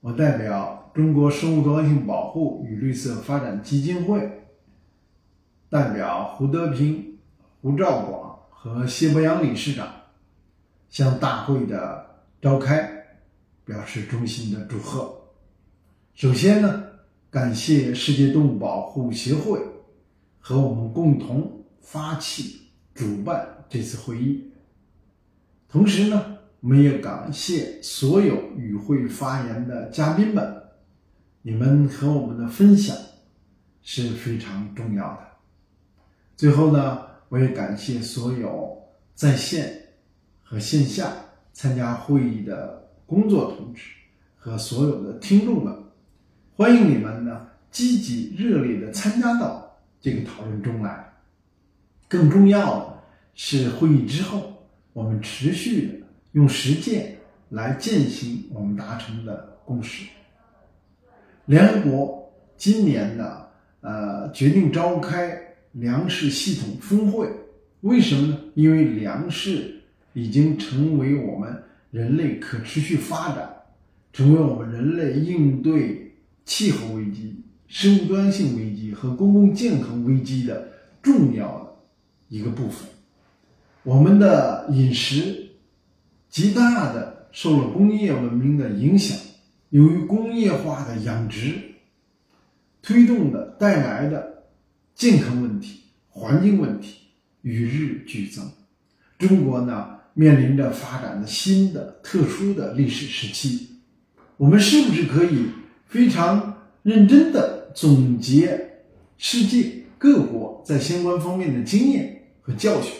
我代表中国生物多样性保护与绿色发展基金会，代表胡德平、胡兆广和谢伯阳理事长，向大会的召开表示衷心的祝贺。首先呢，感谢世界动物保护协会和我们共同发起主办这次会议，同时呢。我们也感谢所有与会发言的嘉宾们，你们和我们的分享是非常重要的。最后呢，我也感谢所有在线和线下参加会议的工作同志和所有的听众们，欢迎你们呢积极热烈的参加到这个讨论中来。更重要的是，会议之后我们持续的。用实践来践行我们达成的共识。联合国今年呢，呃，决定召开粮食系统峰会，为什么呢？因为粮食已经成为我们人类可持续发展，成为我们人类应对气候危机、生物多样性危机和公共健康危机的重要的一个部分。我们的饮食。极大的受了工业文明的影响，由于工业化的养殖推动的带来的健康问题、环境问题与日俱增。中国呢面临着发展的新的特殊的历史时期，我们是不是可以非常认真的总结世界各国在相关方面的经验和教训？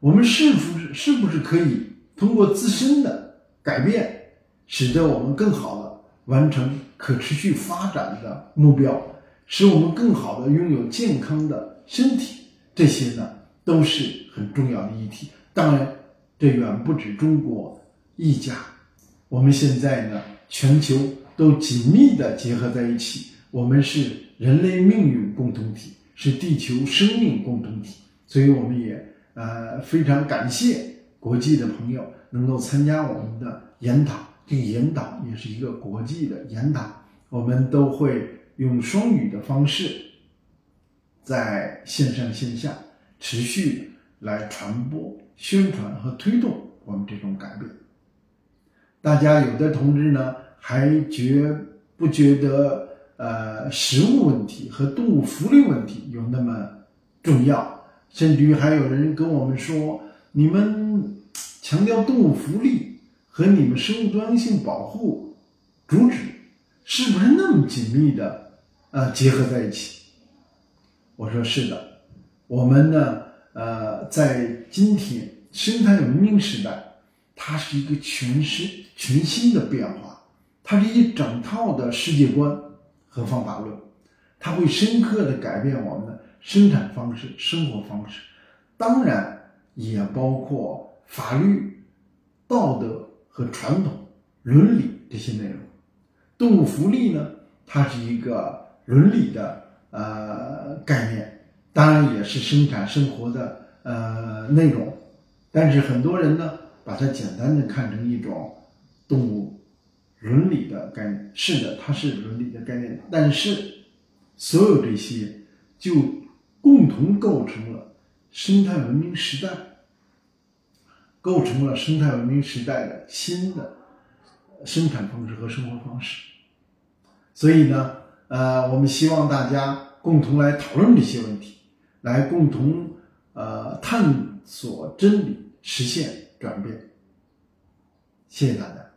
我们是不是是不是可以？通过自身的改变，使得我们更好的完成可持续发展的目标，使我们更好的拥有健康的身体，这些呢都是很重要的议题。当然，这远不止中国一家，我们现在呢，全球都紧密的结合在一起，我们是人类命运共同体，是地球生命共同体，所以我们也呃非常感谢。国际的朋友能够参加我们的研讨，这个研讨也是一个国际的研讨，我们都会用双语的方式，在线上线下持续来传播、宣传和推动我们这种改变。大家有的同志呢，还觉不觉得呃食物问题和动物福利问题有那么重要？甚至于还有人跟我们说。你们强调动物福利和你们生物多样性保护主旨是不是那么紧密的呃结合在一起？我说是的。我们呢呃在今天生态文明时代，它是一个全新全新的变化，它是一整套的世界观和方法论，它会深刻的改变我们的生产方式、生活方式。当然。也包括法律、道德和传统、伦理这些内容。动物福利呢，它是一个伦理的呃概念，当然也是生产生活的呃内容。但是很多人呢，把它简单的看成一种动物伦理的概念。是的，它是伦理的概念，但是所有这些就共同构成了。生态文明时代构成了生态文明时代的新的生产方式和生活方式，所以呢，呃，我们希望大家共同来讨论这些问题，来共同呃探索真理，实现转变。谢谢大家。